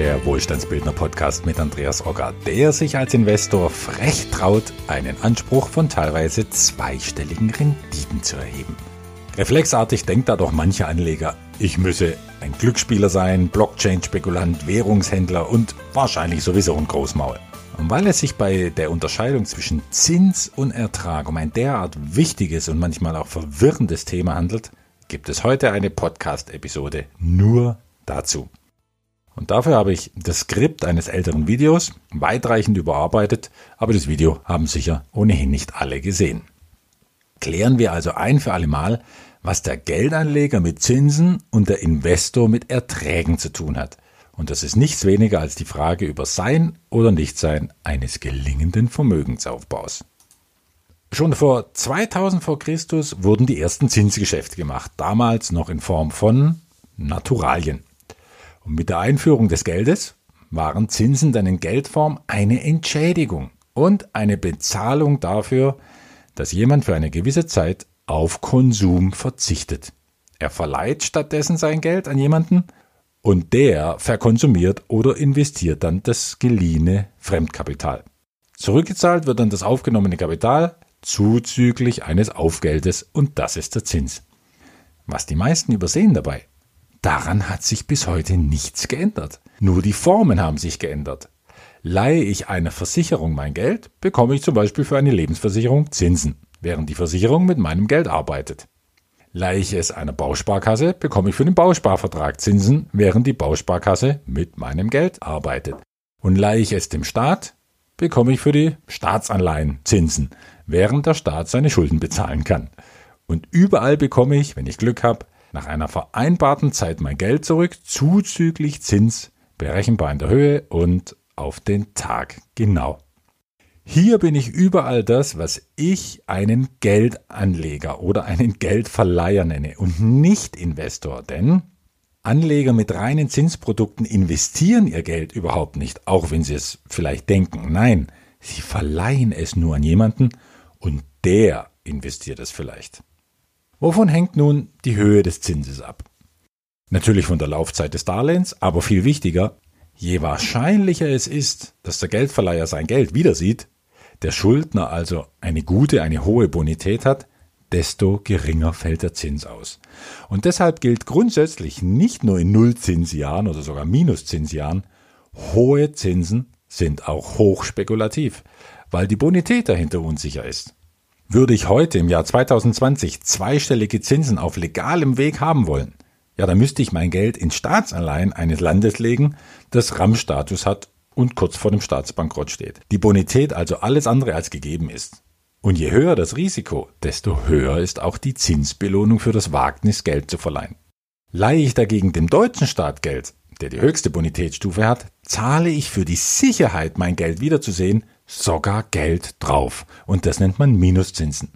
der Wohlstandsbildner Podcast mit Andreas Ogger, der sich als Investor frech traut, einen Anspruch von teilweise zweistelligen Renditen zu erheben. Reflexartig denkt da doch mancher Anleger, ich müsse ein Glücksspieler sein, Blockchain-Spekulant, Währungshändler und wahrscheinlich sowieso ein Großmaul. Und weil es sich bei der Unterscheidung zwischen Zins und Ertrag um ein derart wichtiges und manchmal auch verwirrendes Thema handelt, gibt es heute eine Podcast-Episode nur dazu. Und dafür habe ich das Skript eines älteren Videos weitreichend überarbeitet, aber das Video haben sicher ohnehin nicht alle gesehen. Klären wir also ein für alle Mal, was der Geldanleger mit Zinsen und der Investor mit Erträgen zu tun hat. Und das ist nichts weniger als die Frage über Sein oder Nichtsein eines gelingenden Vermögensaufbaus. Schon vor 2000 vor Christus wurden die ersten Zinsgeschäfte gemacht, damals noch in Form von Naturalien. Und mit der Einführung des Geldes waren Zinsen dann in Geldform eine Entschädigung und eine Bezahlung dafür, dass jemand für eine gewisse Zeit auf Konsum verzichtet. Er verleiht stattdessen sein Geld an jemanden und der verkonsumiert oder investiert dann das geliehene Fremdkapital. Zurückgezahlt wird dann das aufgenommene Kapital zuzüglich eines Aufgeldes und das ist der Zins. Was die meisten übersehen dabei, daran hat sich bis heute nichts geändert. Nur die Formen haben sich geändert. Leihe ich einer Versicherung mein Geld, bekomme ich zum Beispiel für eine Lebensversicherung Zinsen während die Versicherung mit meinem Geld arbeitet. Leihe ich es einer Bausparkasse, bekomme ich für den Bausparvertrag Zinsen, während die Bausparkasse mit meinem Geld arbeitet. Und leihe ich es dem Staat, bekomme ich für die Staatsanleihen Zinsen, während der Staat seine Schulden bezahlen kann. Und überall bekomme ich, wenn ich Glück habe, nach einer vereinbarten Zeit mein Geld zurück, zuzüglich Zins, berechenbar in der Höhe und auf den Tag genau. Hier bin ich überall das, was ich einen Geldanleger oder einen Geldverleiher nenne und nicht Investor, denn Anleger mit reinen Zinsprodukten investieren ihr Geld überhaupt nicht, auch wenn sie es vielleicht denken. Nein, sie verleihen es nur an jemanden und der investiert es vielleicht. Wovon hängt nun die Höhe des Zinses ab? Natürlich von der Laufzeit des Darlehens, aber viel wichtiger, je wahrscheinlicher es ist, dass der Geldverleiher sein Geld wieder sieht, der Schuldner also eine gute, eine hohe Bonität hat, desto geringer fällt der Zins aus. Und deshalb gilt grundsätzlich nicht nur in Nullzinsjahren oder sogar Minuszinsjahren, hohe Zinsen sind auch hochspekulativ, weil die Bonität dahinter unsicher ist. Würde ich heute im Jahr 2020 zweistellige Zinsen auf legalem Weg haben wollen, ja, dann müsste ich mein Geld in Staatsanleihen eines Landes legen, das RAM-Status hat und kurz vor dem Staatsbankrott steht. Die Bonität also alles andere als gegeben ist. Und je höher das Risiko, desto höher ist auch die Zinsbelohnung für das Wagnis, Geld zu verleihen. Leihe ich dagegen dem deutschen Staat Geld, der die höchste Bonitätsstufe hat, zahle ich für die Sicherheit, mein Geld wiederzusehen, sogar Geld drauf. Und das nennt man Minuszinsen.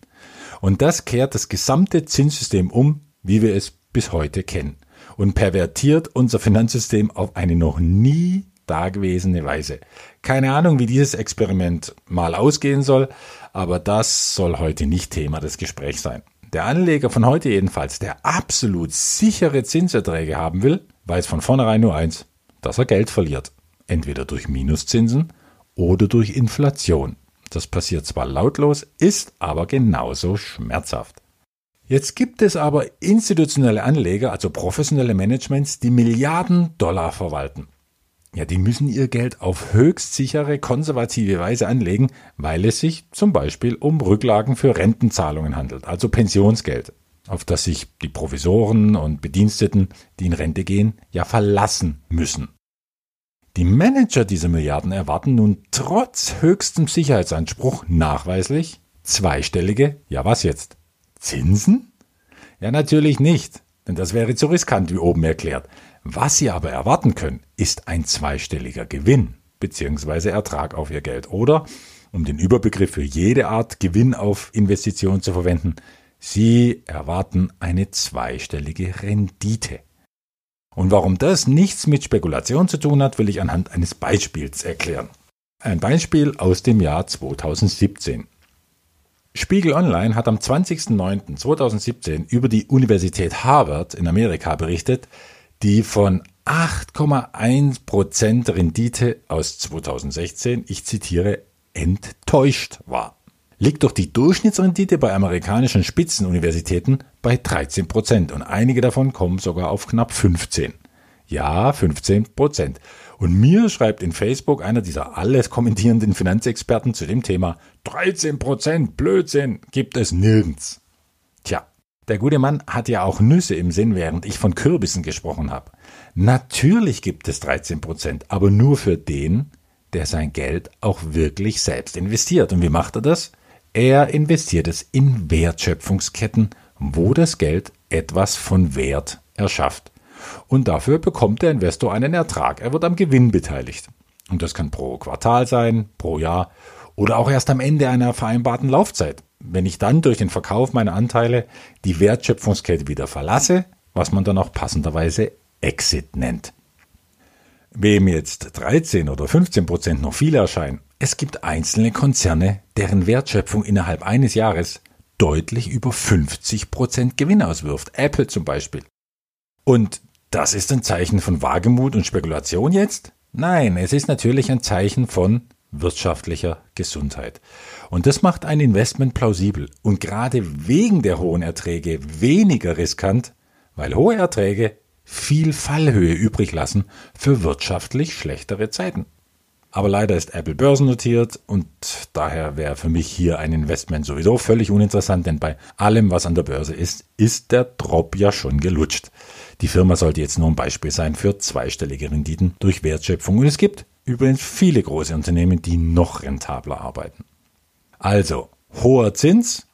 Und das kehrt das gesamte Zinssystem um, wie wir es bis heute kennen. Und pervertiert unser Finanzsystem auf eine noch nie dagewesene Weise. Keine Ahnung, wie dieses Experiment mal ausgehen soll, aber das soll heute nicht Thema des Gesprächs sein. Der Anleger von heute jedenfalls, der absolut sichere Zinserträge haben will, weiß von vornherein nur eins, dass er Geld verliert. Entweder durch Minuszinsen oder durch Inflation. Das passiert zwar lautlos, ist aber genauso schmerzhaft. Jetzt gibt es aber institutionelle Anleger, also professionelle Managements, die Milliarden Dollar verwalten. Ja, die müssen ihr Geld auf höchst sichere, konservative Weise anlegen, weil es sich zum Beispiel um Rücklagen für Rentenzahlungen handelt, also Pensionsgeld, auf das sich die Provisoren und Bediensteten, die in Rente gehen, ja verlassen müssen. Die Manager dieser Milliarden erwarten nun trotz höchstem Sicherheitsanspruch nachweislich zweistellige, ja was jetzt, Zinsen? Ja, natürlich nicht, denn das wäre zu riskant, wie oben erklärt. Was Sie aber erwarten können, ist ein zweistelliger Gewinn bzw. Ertrag auf Ihr Geld oder, um den Überbegriff für jede Art Gewinn auf Investition zu verwenden, Sie erwarten eine zweistellige Rendite. Und warum das nichts mit Spekulation zu tun hat, will ich anhand eines Beispiels erklären. Ein Beispiel aus dem Jahr 2017. Spiegel Online hat am 20.09.2017 über die Universität Harvard in Amerika berichtet, die von 8,1% Rendite aus 2016, ich zitiere, enttäuscht war. Liegt doch die Durchschnittsrendite bei amerikanischen Spitzenuniversitäten bei 13% und einige davon kommen sogar auf knapp 15. Ja, 15%. Und mir schreibt in Facebook einer dieser alles kommentierenden Finanzexperten zu dem Thema 13% Blödsinn gibt es nirgends. Tja, der gute Mann hat ja auch Nüsse im Sinn, während ich von Kürbissen gesprochen habe. Natürlich gibt es 13 Prozent, aber nur für den, der sein Geld auch wirklich selbst investiert. Und wie macht er das? Er investiert es in Wertschöpfungsketten, wo das Geld etwas von Wert erschafft. Und dafür bekommt der Investor einen Ertrag. Er wird am Gewinn beteiligt. Und das kann pro Quartal sein, pro Jahr oder auch erst am Ende einer vereinbarten Laufzeit. Wenn ich dann durch den Verkauf meiner Anteile die Wertschöpfungskette wieder verlasse, was man dann auch passenderweise Exit nennt. Wem jetzt 13 oder 15 Prozent noch viel erscheinen, es gibt einzelne Konzerne, deren Wertschöpfung innerhalb eines Jahres deutlich über 50 Prozent Gewinn auswirft. Apple zum Beispiel. Und das ist ein Zeichen von Wagemut und Spekulation jetzt? Nein, es ist natürlich ein Zeichen von wirtschaftlicher Gesundheit. Und das macht ein Investment plausibel und gerade wegen der hohen Erträge weniger riskant, weil hohe Erträge viel Fallhöhe übrig lassen für wirtschaftlich schlechtere Zeiten. Aber leider ist Apple börsennotiert und daher wäre für mich hier ein Investment sowieso völlig uninteressant, denn bei allem, was an der Börse ist, ist der Drop ja schon gelutscht. Die Firma sollte jetzt nur ein Beispiel sein für zweistellige Renditen durch Wertschöpfung und es gibt übrigens viele große Unternehmen, die noch rentabler arbeiten. Also, hoher Zins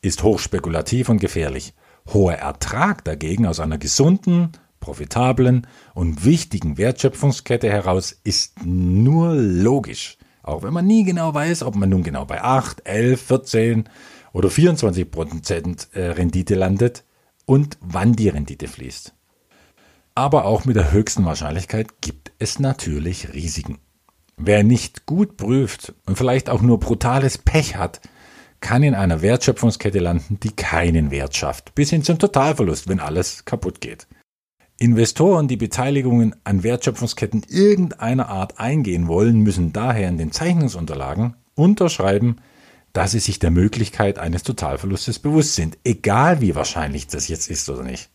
ist hochspekulativ und gefährlich. Hoher Ertrag dagegen aus einer gesunden, profitablen und wichtigen Wertschöpfungskette heraus ist nur logisch. Auch wenn man nie genau weiß, ob man nun genau bei 8, 11, 14 oder 24 Prozent äh, Rendite landet und wann die Rendite fließt. Aber auch mit der höchsten Wahrscheinlichkeit gibt es natürlich Risiken. Wer nicht gut prüft und vielleicht auch nur brutales Pech hat, kann in einer Wertschöpfungskette landen, die keinen Wert schafft, bis hin zum Totalverlust, wenn alles kaputt geht. Investoren, die Beteiligungen an Wertschöpfungsketten irgendeiner Art eingehen wollen, müssen daher in den Zeichnungsunterlagen unterschreiben, dass sie sich der Möglichkeit eines Totalverlustes bewusst sind, egal wie wahrscheinlich das jetzt ist oder nicht.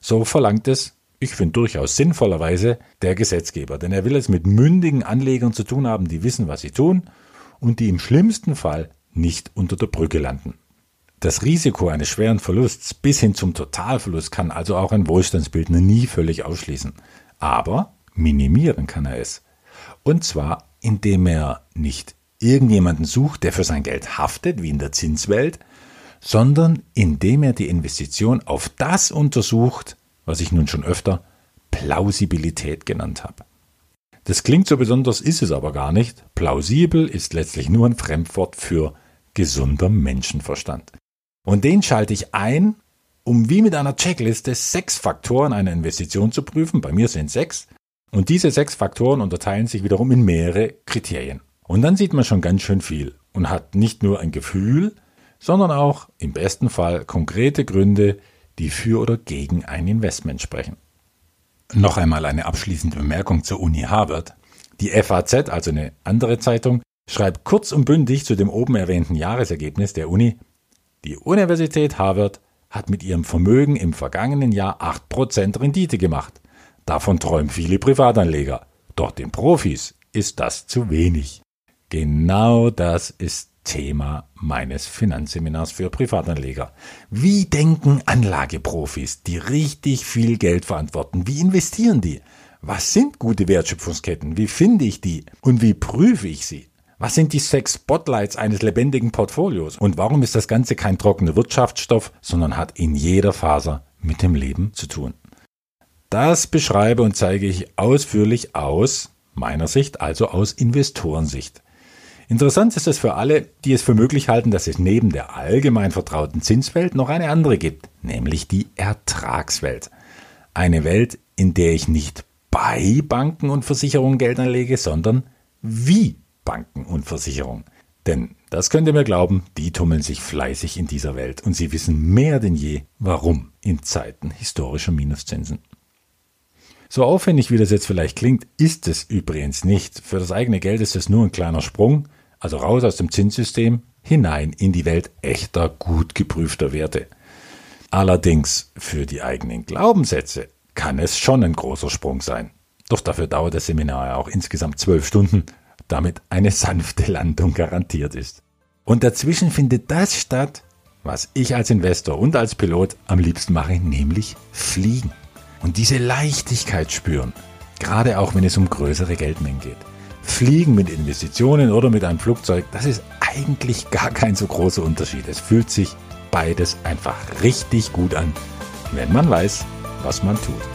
So verlangt es, ich finde durchaus sinnvollerweise, der Gesetzgeber, denn er will es mit mündigen Anlegern zu tun haben, die wissen, was sie tun und die im schlimmsten Fall nicht unter der Brücke landen. Das Risiko eines schweren Verlusts bis hin zum Totalverlust kann also auch ein Wohlstandsbildner nie völlig ausschließen. Aber minimieren kann er es. Und zwar, indem er nicht irgendjemanden sucht, der für sein Geld haftet, wie in der Zinswelt, sondern indem er die Investition auf das untersucht, was ich nun schon öfter Plausibilität genannt habe. Das klingt so besonders, ist es aber gar nicht. Plausibel ist letztlich nur ein Fremdwort für gesunder Menschenverstand. Und den schalte ich ein, um wie mit einer Checkliste sechs Faktoren einer Investition zu prüfen. Bei mir sind sechs. Und diese sechs Faktoren unterteilen sich wiederum in mehrere Kriterien. Und dann sieht man schon ganz schön viel und hat nicht nur ein Gefühl, sondern auch im besten Fall konkrete Gründe, die für oder gegen ein Investment sprechen. Noch einmal eine abschließende Bemerkung zur Uni Harvard. Die FAZ, also eine andere Zeitung, schreibt kurz und bündig zu dem oben erwähnten Jahresergebnis der Uni, die Universität Harvard hat mit ihrem Vermögen im vergangenen Jahr 8% Rendite gemacht. Davon träumen viele Privatanleger. Doch den Profis ist das zu wenig. Genau das ist Thema meines Finanzseminars für Privatanleger. Wie denken Anlageprofis, die richtig viel Geld verantworten? Wie investieren die? Was sind gute Wertschöpfungsketten? Wie finde ich die? Und wie prüfe ich sie? Was sind die sechs Spotlights eines lebendigen Portfolios? Und warum ist das Ganze kein trockener Wirtschaftsstoff, sondern hat in jeder Faser mit dem Leben zu tun? Das beschreibe und zeige ich ausführlich aus meiner Sicht, also aus Investorensicht. Interessant ist es für alle, die es für möglich halten, dass es neben der allgemein vertrauten Zinswelt noch eine andere gibt, nämlich die Ertragswelt. Eine Welt, in der ich nicht bei Banken und Versicherungen Geld anlege, sondern wie Banken und Versicherungen. Denn, das könnt ihr mir glauben, die tummeln sich fleißig in dieser Welt und sie wissen mehr denn je, warum in Zeiten historischer Minuszinsen. So aufwendig wie das jetzt vielleicht klingt, ist es übrigens nicht. Für das eigene Geld ist es nur ein kleiner Sprung, also raus aus dem Zinssystem, hinein in die Welt echter, gut geprüfter Werte. Allerdings für die eigenen Glaubenssätze kann es schon ein großer Sprung sein. Doch dafür dauert das Seminar ja auch insgesamt zwölf Stunden, damit eine sanfte Landung garantiert ist. Und dazwischen findet das statt, was ich als Investor und als Pilot am liebsten mache, nämlich fliegen. Und diese Leichtigkeit spüren, gerade auch wenn es um größere Geldmengen geht. Fliegen mit Investitionen oder mit einem Flugzeug, das ist eigentlich gar kein so großer Unterschied. Es fühlt sich beides einfach richtig gut an, wenn man weiß, was man tut.